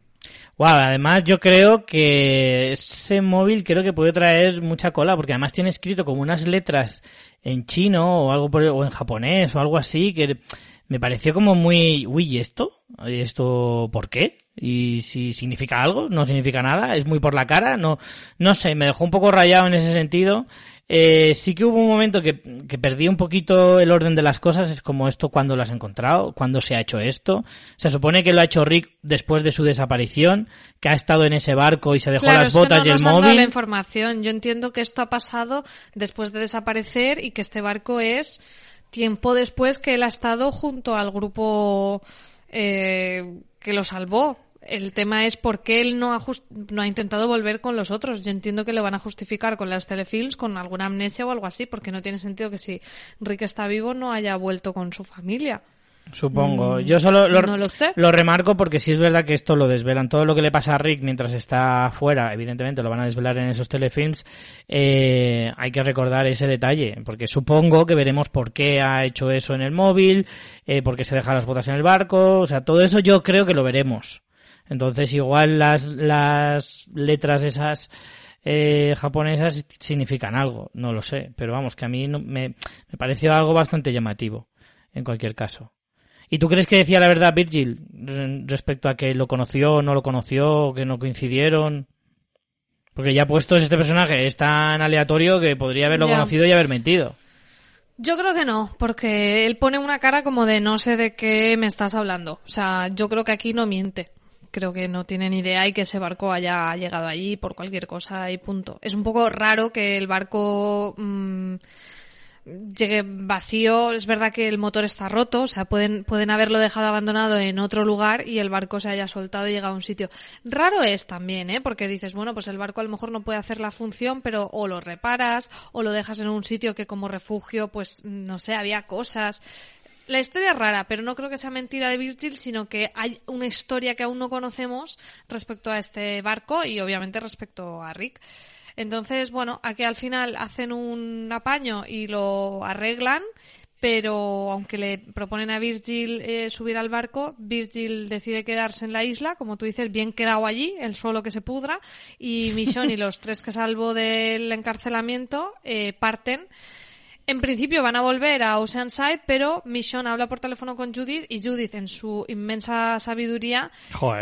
Wow, además yo creo que ese móvil creo que puede traer mucha cola porque además tiene escrito como unas letras en chino o algo por, o en japonés o algo así que me pareció como muy, uy, ¿y esto? ¿Y esto por qué? Y si significa algo, no significa nada, es muy por la cara, no, no sé, me dejó un poco rayado en ese sentido. Eh, sí que hubo un momento que, que perdí un poquito el orden de las cosas, es como esto cuando lo has encontrado, cuándo se ha hecho esto. Se supone que lo ha hecho Rick después de su desaparición, que ha estado en ese barco y se dejó Claro, las es que botas no y el han dado la móvil. información. Yo entiendo que esto ha pasado después de desaparecer y que este barco es tiempo después que él ha estado junto al grupo eh, que lo salvó. El tema es por qué él no ha, no ha intentado volver con los otros. Yo entiendo que lo van a justificar con los telefilms, con alguna amnesia o algo así, porque no tiene sentido que si Rick está vivo no haya vuelto con su familia. Supongo. Yo solo lo, Mm, no lo remarco porque sí es verdad que esto lo desvelan. Todo lo que le pasa a Rick mientras está fuera, evidentemente lo van a desvelar en esos telefilms. Eh, hay que recordar ese detalle, porque supongo que veremos por qué ha hecho eso en el móvil, eh, por qué se deja las botas en el barco. O sea, todo eso yo creo que lo veremos. Entonces, igual las, las letras esas eh, japonesas significan algo, no lo sé. Pero vamos, que a mí no- me, me pareció algo bastante llamativo, en cualquier caso. ¿Y tú crees que decía la verdad Virgil re- respecto a que lo conoció, no lo conoció, que no coincidieron? Porque ya puestos este personaje es tan aleatorio que podría haberlo conocido y haber mentido. Yo creo que no, porque él pone una cara como de no sé de qué me estás hablando. O sea, yo creo que aquí no miente. Creo que no tiene ni idea y que ese barco haya llegado allí por cualquier cosa y punto. Es un poco raro que el barco mm, llegue vacío. Es verdad que el motor está roto, o sea, pueden, pueden haberlo dejado abandonado en otro lugar y el barco se haya soltado y llegado a un sitio. Raro es también, ¿eh? Porque dices, bueno, pues el barco a lo mejor no puede hacer la función, pero o lo reparas o lo dejas en un sitio que como refugio, pues, no sé, había cosas. La historia es rara, pero no creo que sea mentira de Virgil, sino que hay una historia que aún no conocemos respecto a este barco y obviamente respecto a Rick. Entonces, bueno, aquí al final hacen un apaño y lo arreglan, pero aunque le proponen a Virgil eh, subir al barco, Virgil decide quedarse en la isla, como tú dices, bien quedado allí, el suelo que se pudra, y Michonne y los tres que salvo del encarcelamiento eh, parten. En principio van a volver a Oceanside, pero Michonne habla por teléfono con Judith y Judith, en su inmensa sabiduría,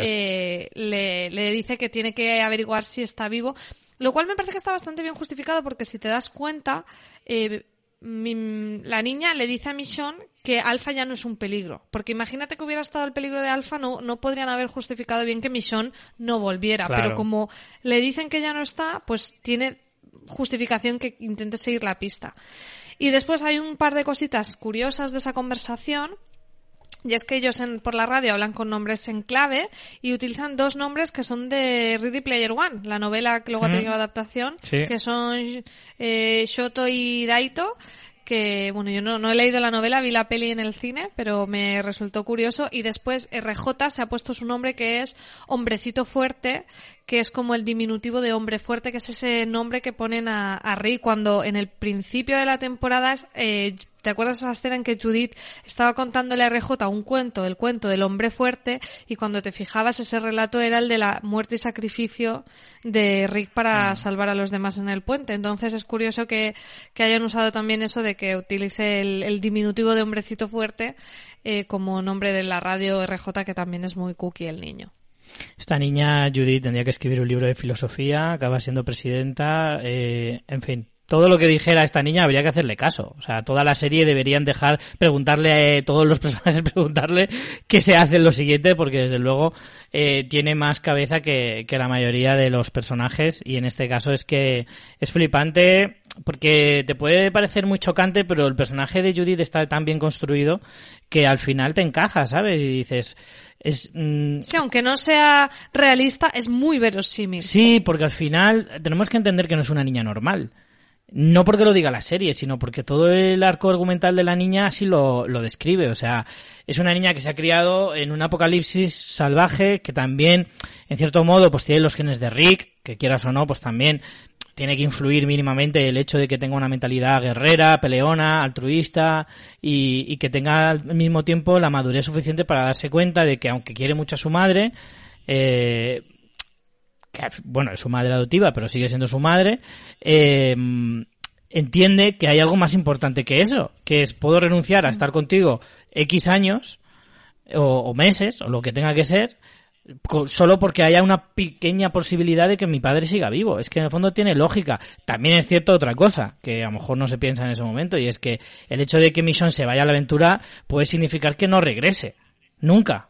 eh, le, le dice que tiene que averiguar si está vivo. Lo cual me parece que está bastante bien justificado porque si te das cuenta, eh, mi- la niña le dice a Michonne que Alfa ya no es un peligro. Porque imagínate que hubiera estado el peligro de Alfa, no, no podrían haber justificado bien que Michonne no volviera. Claro. Pero como le dicen que ya no está, pues tiene justificación que intente seguir la pista. Y después hay un par de cositas curiosas de esa conversación. Y es que ellos en, por la radio hablan con nombres en clave y utilizan dos nombres que son de Ready Player One, la novela que luego ha tenido adaptación, Sí. que son eh, Shoto y Daito, que bueno, yo no, no he leído la novela, vi la peli en el cine, pero me resultó curioso. Y después RJ se ha puesto su nombre que es Hombrecito Fuerte, que es como el diminutivo de hombre fuerte, que es ese nombre que ponen a, a Rick cuando en el principio de la temporada, es, eh, ¿te acuerdas esa escena en que Judith estaba contándole a RJ un cuento, el cuento del hombre fuerte, y cuando te fijabas ese relato era el de la muerte y sacrificio de Rick para salvar a los demás en el puente. Entonces es curioso que, que hayan usado también eso de que utilice el, el diminutivo de hombrecito fuerte eh, como nombre de la radio RJ, que también es muy cookie el niño. Esta niña, Judith, tendría que escribir un libro de filosofía, acaba siendo presidenta, eh, en fin. Todo lo que dijera esta niña habría que hacerle caso. O sea, toda la serie deberían dejar, preguntarle a eh, todos los personajes, preguntarle qué se hace en lo siguiente, porque desde luego eh, tiene más cabeza que, que la mayoría de los personajes y en este caso es que es flipante porque te puede parecer muy chocante, pero el personaje de Judith está tan bien construido que al final te encaja, ¿sabes? Y dices, es, mm, Sí, aunque no sea realista, es muy verosímil. Sí, porque al final tenemos que entender que no es una niña normal. No porque lo diga la serie, sino porque todo el arco argumental de la niña así lo, lo describe. O sea, es una niña que se ha criado en un apocalipsis salvaje que también, en cierto modo, pues tiene los genes de Rick, que quieras o no, pues también tiene que influir mínimamente el hecho de que tenga una mentalidad guerrera, peleona, altruista y, y, que tenga al mismo tiempo la madurez suficiente para darse cuenta de que aunque quiere mucho a su madre, eh, que, bueno, es su madre adoptiva, pero sigue siendo su madre, eh, entiende que hay algo más importante que eso, que es puedo renunciar a estar contigo X años o, o meses o lo que tenga que ser solo porque haya una pequeña posibilidad de que mi padre siga vivo. Es que en el fondo tiene lógica. También es cierto otra cosa, que a lo mejor no se piensa en ese momento, y es que el hecho de que Mission se vaya a la aventura puede significar que no regrese. Nunca.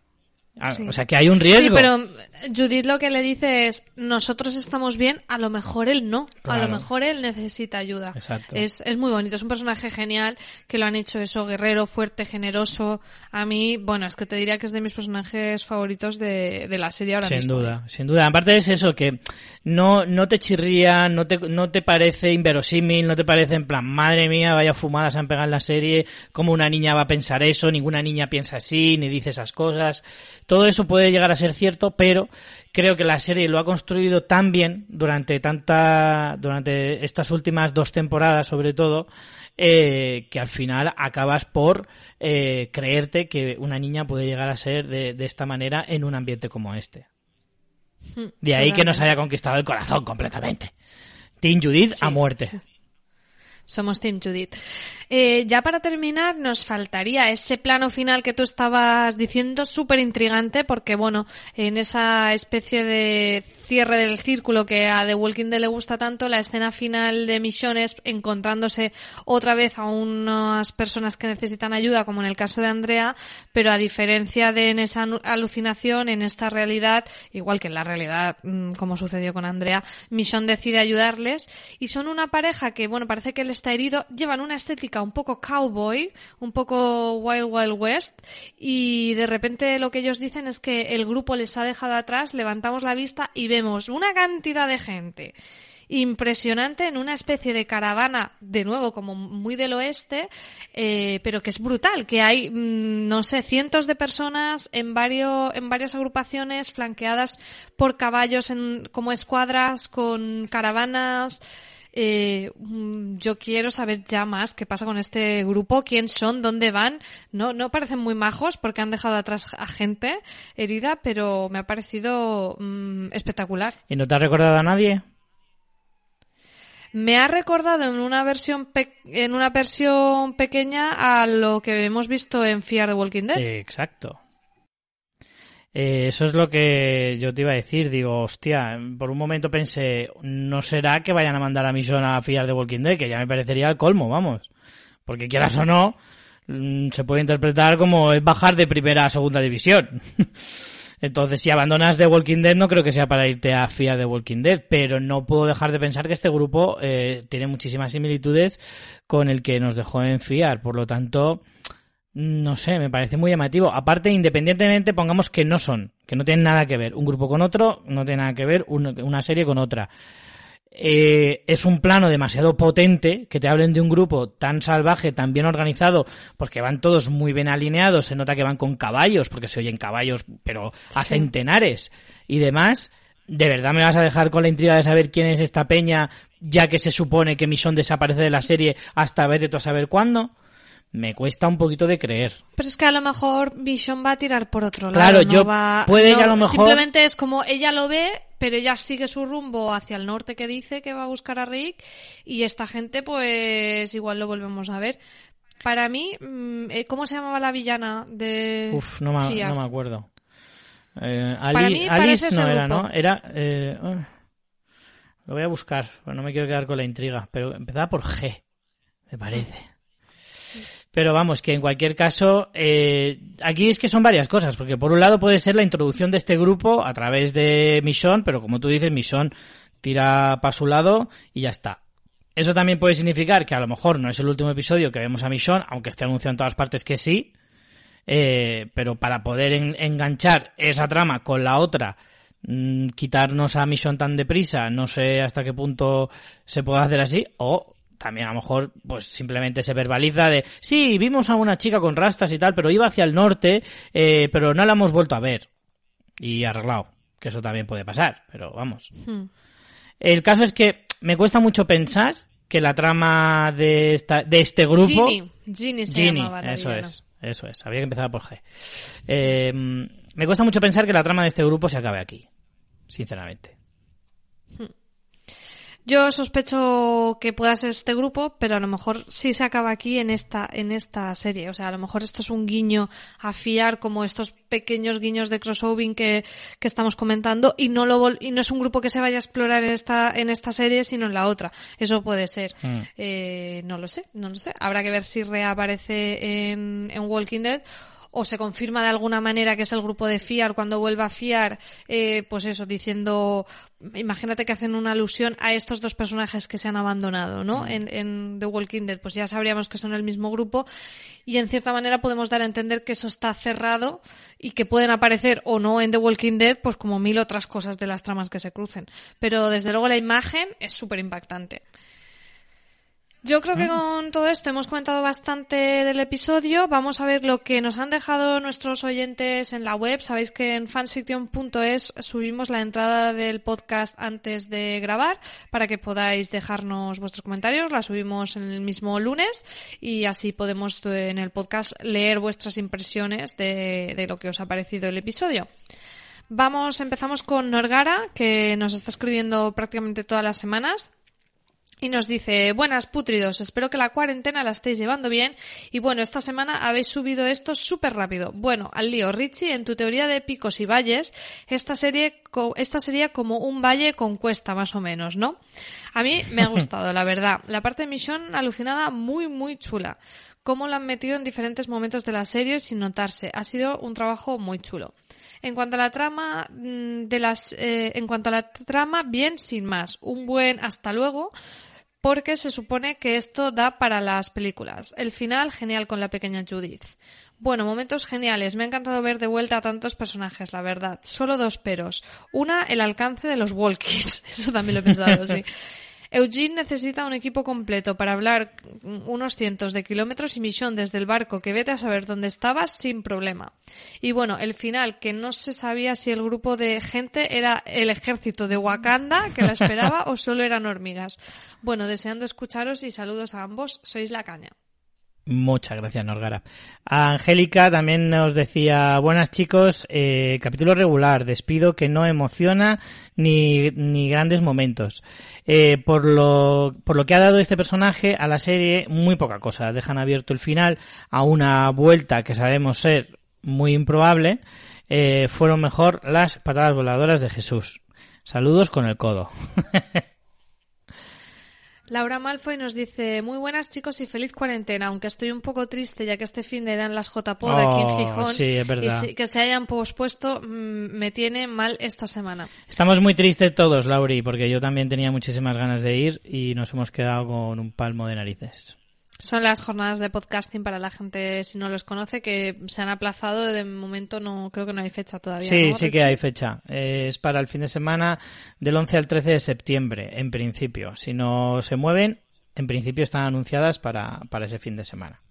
Sí. O sea, que hay un riesgo. Sí, pero Judith lo que le dice es, nosotros estamos bien, a lo mejor él no. Claro. A lo mejor él necesita ayuda. Exacto. Es, es muy bonito, es un personaje genial, que lo han hecho eso, guerrero, fuerte, generoso. A mí, bueno, es que te diría que es de mis personajes favoritos de, de la serie ahora sin mismo. Sin duda, sin duda. Aparte es eso, que no, no te chirría, no te, no te parece inverosímil, no te parece en plan, madre mía, vaya fumadas han pegado en la serie, cómo una niña va a pensar eso, ninguna niña piensa así, ni dice esas cosas. Todo eso puede llegar a ser cierto, pero creo que la serie lo ha construido tan bien durante tanta, durante estas últimas dos temporadas, sobre todo, eh, que al final acabas por eh, creerte que una niña puede llegar a ser de, de esta manera en un ambiente como este. De ahí que nos haya conquistado el corazón completamente. Team Judith sí, a muerte. Sí. Somos Team Judith. Eh, ya para terminar, nos faltaría ese plano final que tú estabas diciendo, súper intrigante, porque bueno, en esa especie de cierre del círculo que a The Walking Dead le gusta tanto, la escena final de misiones encontrándose otra vez a unas personas que necesitan ayuda, como en el caso de Andrea, pero a diferencia de en esa alucinación, en esta realidad, igual que en la realidad, mm, como sucedió con Andrea, Mission decide ayudarles y son una pareja que, bueno, parece que él está herido, llevan una estética un poco cowboy, un poco Wild Wild West y de repente lo que ellos dicen es que el grupo les ha dejado atrás, levantamos la vista y vemos una cantidad de gente impresionante en una especie de caravana, de nuevo, como muy del oeste, eh, pero que es brutal, que hay, mmm, no sé, cientos de personas en varios, en varias agrupaciones flanqueadas por caballos en, como escuadras, con caravanas, eh, yo quiero saber ya más qué pasa con este grupo, quién son, dónde van. No, no parecen muy majos porque han dejado atrás a gente herida, pero me ha parecido mmm, espectacular. ¿Y no te ha recordado a nadie? Me ha recordado en una versión en una versión pequeña a lo que hemos visto en Fear the Walking Dead. Exacto. Eh, eso es lo que yo te iba a decir. Digo, hostia, por un momento pensé, no será que vayan a mandar a Mission a fiar de Walking Dead, que ya me parecería el colmo, vamos. Porque quieras o no, mm, se puede interpretar como es bajar de primera a segunda división. Entonces, si abandonas The Walking Dead, no creo que sea para irte a fiar de Walking Dead, pero no puedo dejar de pensar que este grupo eh, tiene muchísimas similitudes con el que nos dejó en fiar. Por lo tanto, no sé, me parece muy llamativo. Aparte, independientemente, pongamos que no son, que no tienen nada que ver. Un grupo con otro, no tiene nada que ver una serie con otra. Eh, es un plano demasiado potente que te hablen de un grupo tan salvaje, tan bien organizado, porque van todos muy bien alineados, se nota que van con caballos, porque se oyen caballos, pero a sí. centenares y demás. ¿De verdad me vas a dejar con la intriga de saber quién es esta peña, ya que se supone que Mission desaparece de la serie hasta vete tú a saber cuándo? Me cuesta un poquito de creer. Pero es que a lo mejor Vision va a tirar por otro lado. Claro, no yo va, puede no, que a lo mejor simplemente es como ella lo ve, pero ella sigue su rumbo hacia el norte que dice que va a buscar a Rick y esta gente pues igual lo volvemos a ver. Para mí, ¿cómo se llamaba la villana de Uf, no me, no me acuerdo. Eh, Ali, Para mí Alice no era, grupo. ¿no? Era eh, Lo voy a buscar, no me quiero quedar con la intriga, pero empezaba por G, me parece. Pero vamos, que en cualquier caso, eh, aquí es que son varias cosas, porque por un lado puede ser la introducción de este grupo a través de Mission, pero como tú dices, Mission tira para su lado y ya está. Eso también puede significar que a lo mejor no es el último episodio que vemos a Mission, aunque esté anunciado en todas partes que sí, eh, pero para poder enganchar esa trama con la otra, mm, quitarnos a Mission tan deprisa, no sé hasta qué punto se puede hacer así, o también a lo mejor pues simplemente se verbaliza de sí, vimos a una chica con rastas y tal, pero iba hacia el norte, eh, pero no la hemos vuelto a ver. Y arreglado, que eso también puede pasar, pero vamos. Hmm. El caso es que me cuesta mucho pensar que la trama de, esta, de este grupo... Ginny, Ginny se eso es, eso es, había que empezar por G. Eh, me cuesta mucho pensar que la trama de este grupo se acabe aquí, sinceramente. Yo sospecho que pueda ser este grupo, pero a lo mejor sí se acaba aquí en esta, en esta serie. O sea, a lo mejor esto es un guiño a fiar como estos pequeños guiños de crossover que, que estamos comentando y no lo y no es un grupo que se vaya a explorar en esta, en esta serie, sino en la otra. Eso puede ser. Mm. Eh, no lo sé, no lo sé. Habrá que ver si reaparece en, en Walking Dead o se confirma de alguna manera que es el grupo de Fiar cuando vuelva a Fiar, eh, pues eso, diciendo, imagínate que hacen una alusión a estos dos personajes que se han abandonado, ¿no? Mm. En, en, The Walking Dead, pues ya sabríamos que son el mismo grupo y en cierta manera podemos dar a entender que eso está cerrado y que pueden aparecer o no en The Walking Dead, pues como mil otras cosas de las tramas que se crucen. Pero desde luego la imagen es súper impactante. Yo creo que con todo esto hemos comentado bastante del episodio. Vamos a ver lo que nos han dejado nuestros oyentes en la web. Sabéis que en fansfiction.es subimos la entrada del podcast antes de grabar para que podáis dejarnos vuestros comentarios. La subimos en el mismo lunes y así podemos en el podcast leer vuestras impresiones de, de lo que os ha parecido el episodio. Vamos, empezamos con Norgara, que nos está escribiendo prácticamente todas las semanas. Y nos dice, buenas putridos, espero que la cuarentena la estéis llevando bien. Y bueno, esta semana habéis subido esto súper rápido. Bueno, al lío, Richie, en tu teoría de picos y valles, esta serie, esta sería como un valle con cuesta, más o menos, ¿no? A mí me ha gustado, la verdad. La parte de misión alucinada, muy, muy chula. Cómo la han metido en diferentes momentos de la serie sin notarse. Ha sido un trabajo muy chulo. En cuanto a la trama mm, de las, eh, en cuanto a la trama, bien sin más. Un buen hasta luego porque se supone que esto da para las películas. El final, genial con la pequeña Judith. Bueno, momentos geniales. Me ha encantado ver de vuelta a tantos personajes, la verdad. Solo dos peros. Una, el alcance de los walkies. Eso también lo he pensado, sí. Eugene necesita un equipo completo para hablar unos cientos de kilómetros y misión desde el barco que vete a saber dónde estaba sin problema. Y bueno, el final, que no se sabía si el grupo de gente era el ejército de Wakanda que la esperaba o solo eran hormigas. Bueno, deseando escucharos y saludos a ambos. Sois la caña. Muchas gracias, Norgara. Angélica también nos decía, buenas chicos, eh, capítulo regular, despido que no emociona ni, ni grandes momentos. Eh, por, lo, por lo que ha dado este personaje a la serie, muy poca cosa. Dejan abierto el final a una vuelta que sabemos ser muy improbable. Eh, fueron mejor las patadas voladoras de Jesús. Saludos con el codo. Laura Malfoy nos dice, muy buenas chicos y feliz cuarentena, aunque estoy un poco triste ya que este fin de eran las JPO de aquí en oh, Gijón y que se hayan pospuesto mm, me tiene mal esta semana. Estamos muy tristes todos, Lauri, porque yo también tenía muchísimas ganas de ir y nos hemos quedado con un palmo de narices. Son las jornadas de podcasting para la gente, si no los conoce, que se han aplazado. De momento no creo que no hay fecha todavía. Sí, sí que hay fecha. es para el fin de semana del 11 al 13 de septiembre, en principio. Si no se mueven, en principio están anunciadas para, para ese fin de semana.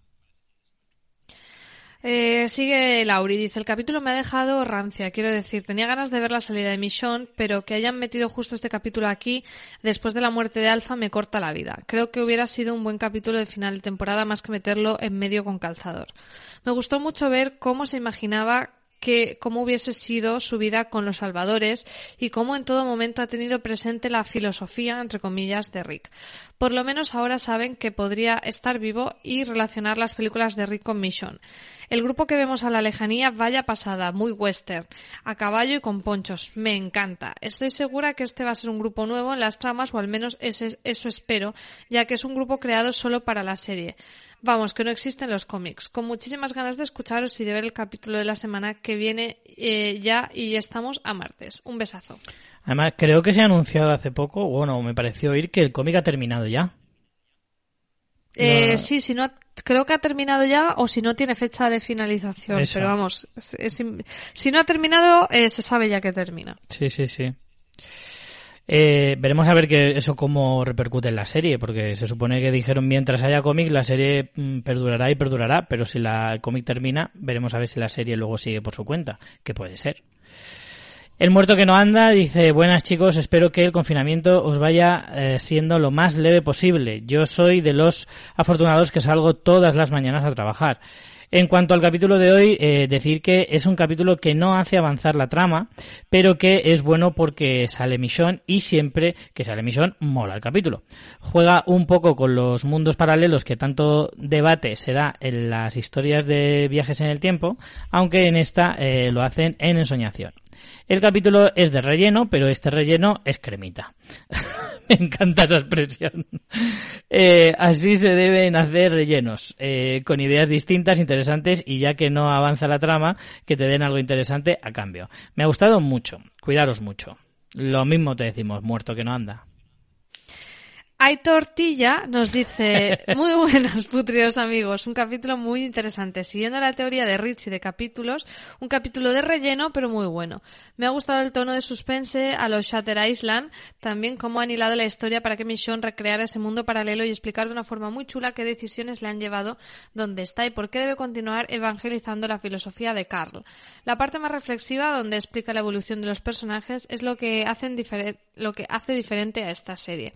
Eh, sigue Lauri, dice, el capítulo me ha dejado rancia, quiero decir, tenía ganas de ver la salida de Michonne, pero que hayan metido justo este capítulo aquí, después de la muerte de Alfa, me corta la vida. Creo que hubiera sido un buen capítulo de final de temporada más que meterlo en medio con calzador. Me gustó mucho ver cómo se imaginaba que cómo hubiese sido su vida con los salvadores y cómo en todo momento ha tenido presente la filosofía, entre comillas, de Rick. Por lo menos ahora saben que podría estar vivo y relacionar las películas de Rick con Mission. El grupo que vemos a la lejanía, vaya pasada, muy western, a caballo y con ponchos. Me encanta. Estoy segura que este va a ser un grupo nuevo en las tramas, o al menos eso espero, ya que es un grupo creado solo para la serie. Vamos, que no existen los cómics. Con muchísimas ganas de escucharos y de ver el capítulo de la semana que viene eh, ya y estamos a martes. Un besazo. Además, creo que se ha anunciado hace poco, bueno, me pareció oír que el cómic ha terminado ya. Eh, Sí, si no, creo que ha terminado ya o si no tiene fecha de finalización. Pero vamos, si no ha terminado, eh, se sabe ya que termina. Sí, sí, sí. Eh, veremos a ver que eso cómo repercute en la serie, porque se supone que dijeron mientras haya cómic la serie mm, perdurará y perdurará, pero si la cómic termina, veremos a ver si la serie luego sigue por su cuenta, que puede ser. El muerto que no anda dice, buenas chicos, espero que el confinamiento os vaya eh, siendo lo más leve posible. Yo soy de los afortunados que salgo todas las mañanas a trabajar. En cuanto al capítulo de hoy, eh, decir que es un capítulo que no hace avanzar la trama, pero que es bueno porque sale Michonne y siempre que sale Michonne mola el capítulo. Juega un poco con los mundos paralelos que tanto debate se da en las historias de viajes en el tiempo, aunque en esta eh, lo hacen en ensoñación. El capítulo es de relleno, pero este relleno es cremita. Me encanta esa expresión. Eh, así se deben hacer rellenos, eh, con ideas distintas, interesantes y ya que no avanza la trama, que te den algo interesante a cambio. Me ha gustado mucho. Cuidaros mucho. Lo mismo te decimos, muerto que no anda. Hay tortilla, nos dice, muy buenas, putrios amigos, un capítulo muy interesante, siguiendo la teoría de Richie de capítulos, un capítulo de relleno, pero muy bueno. Me ha gustado el tono de suspense a los Shatter Island, también cómo han hilado la historia para que Michonne recreara ese mundo paralelo y explicar de una forma muy chula qué decisiones le han llevado donde está y por qué debe continuar evangelizando la filosofía de Carl. La parte más reflexiva, donde explica la evolución de los personajes, es lo que, hacen lo que hace diferente a esta serie.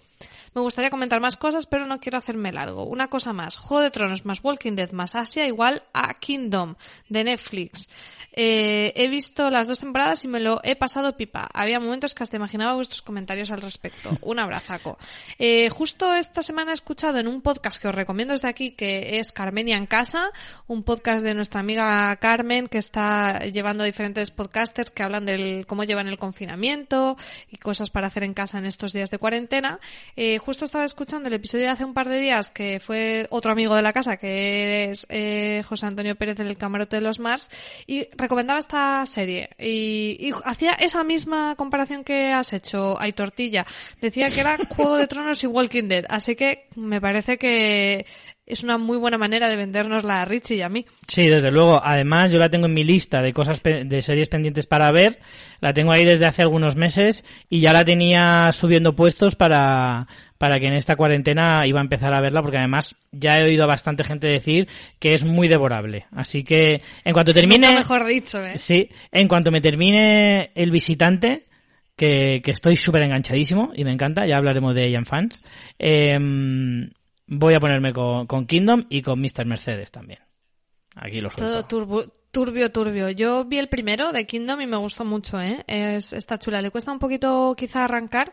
Me gustaría comentar más cosas, pero no quiero hacerme largo. Una cosa más. Juego de Tronos más Walking Dead más Asia igual a Kingdom de Netflix. Eh, he visto las dos temporadas y me lo he pasado pipa. Había momentos que hasta imaginaba vuestros comentarios al respecto. Un abrazaco. Eh, justo esta semana he escuchado en un podcast que os recomiendo desde aquí, que es Carmenia en Casa, un podcast de nuestra amiga Carmen, que está llevando diferentes podcasters que hablan del cómo llevan el confinamiento y cosas para hacer en casa en estos días de cuarentena. Eh, justo estaba escuchando el episodio de hace un par de días que fue otro amigo de la casa, que es eh, José Antonio Pérez en el Camarote de los Mars, y recomendaba esta serie. Y, hacía esa misma comparación que has hecho, hay tortilla. Decía que era Juego de Tronos y Walking Dead. Así que me parece que es una muy buena manera de vendernos a Richie y a mí. Sí, desde luego. Además, yo la tengo en mi lista de cosas de series pendientes para ver. La tengo ahí desde hace algunos meses y ya la tenía subiendo puestos para, para que en esta cuarentena iba a empezar a verla porque además ya he oído a bastante gente decir que es muy devorable. Así que en cuanto termine... mejor dicho, ¿eh? Sí, en cuanto me termine El Visitante, que, que estoy súper enganchadísimo y me encanta, ya hablaremos de ella en fans. Eh, voy a ponerme con, Kingdom y con Mr. Mercedes también. Aquí lo suelto. Todo turbio, turbio. Yo vi el primero de Kingdom y me gustó mucho, ¿eh? Es, está chula. Le cuesta un poquito quizá arrancar,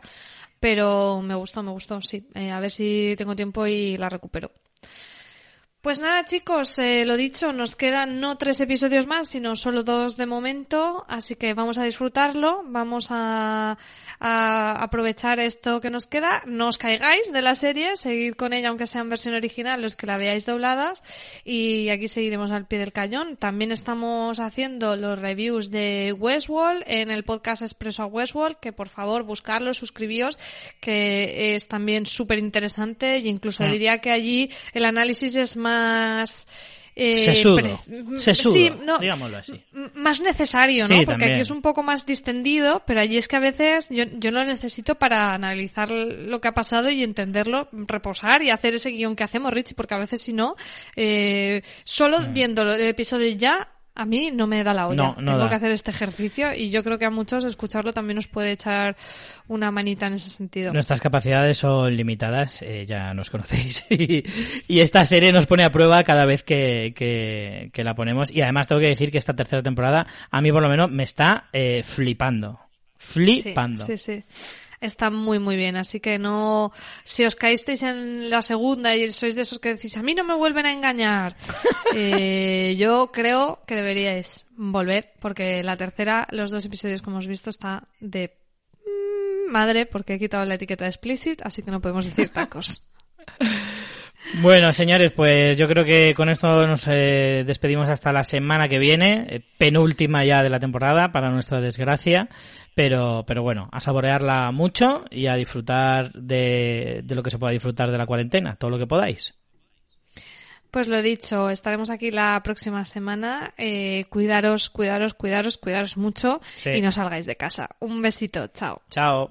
pero me gustó, me gustó, sí. Eh, a ver si tengo tiempo y la recupero. Pues nada, chicos, eh, lo dicho, nos quedan no tres episodios más, sino solo dos de momento, así que vamos a disfrutarlo, vamos a, aprovechar esto que nos queda. No os caigáis de la serie, seguid con ella aunque sea en versión original, los que la veáis dobladas, y aquí seguiremos al pie del cañón. También estamos haciendo los reviews de Westworld en el podcast Expreso a Westworld, que por favor buscarlo, suscribíos, que es también súper interesante, e incluso mm. diría que allí el análisis es más Eh, sí, digámoslo así. Más necesario, ¿no? Porque aquí es un poco más distendido, pero allí es que a veces yo, yo lo necesito para analizar lo que ha pasado y entenderlo, reposar y hacer ese guion que hacemos, Richie, porque a veces si no, eh, solo mm. viendo el episodio ya a mí no me da la olla. No, no Tengo da. que hacer este ejercicio y yo creo que a muchos escucharlo también nos puede echar una manita en ese sentido. Nuestras capacidades son limitadas, eh, ya nos conocéis. y, y esta serie nos pone a prueba cada vez que, que, que la ponemos. Y además tengo que decir que esta tercera temporada, a mí por lo menos, me está eh, flipando. Flipando. Sí, sí, sí. Está muy, muy bien. Así que no, si os caísteis en la segunda y sois de esos que decís, a mí no me vuelven a engañar, eh, yo creo que deberíais volver, porque la tercera, los dos episodios que hemos visto, está de mm, madre, porque he quitado la etiqueta de explicit, así que no podemos decir tacos. Bueno, señores, pues yo creo que con esto nos eh, despedimos hasta la semana que viene, eh, penúltima ya de la temporada, para nuestra desgracia. Pero, pero bueno, a saborearla mucho y a disfrutar de, de lo que se pueda disfrutar de la cuarentena, todo lo que podáis. Pues lo dicho, estaremos aquí la próxima semana. Eh, cuidaros, cuidaros, cuidaros, cuidaros mucho Sí. y no salgáis de casa. Un besito, chao. Chao.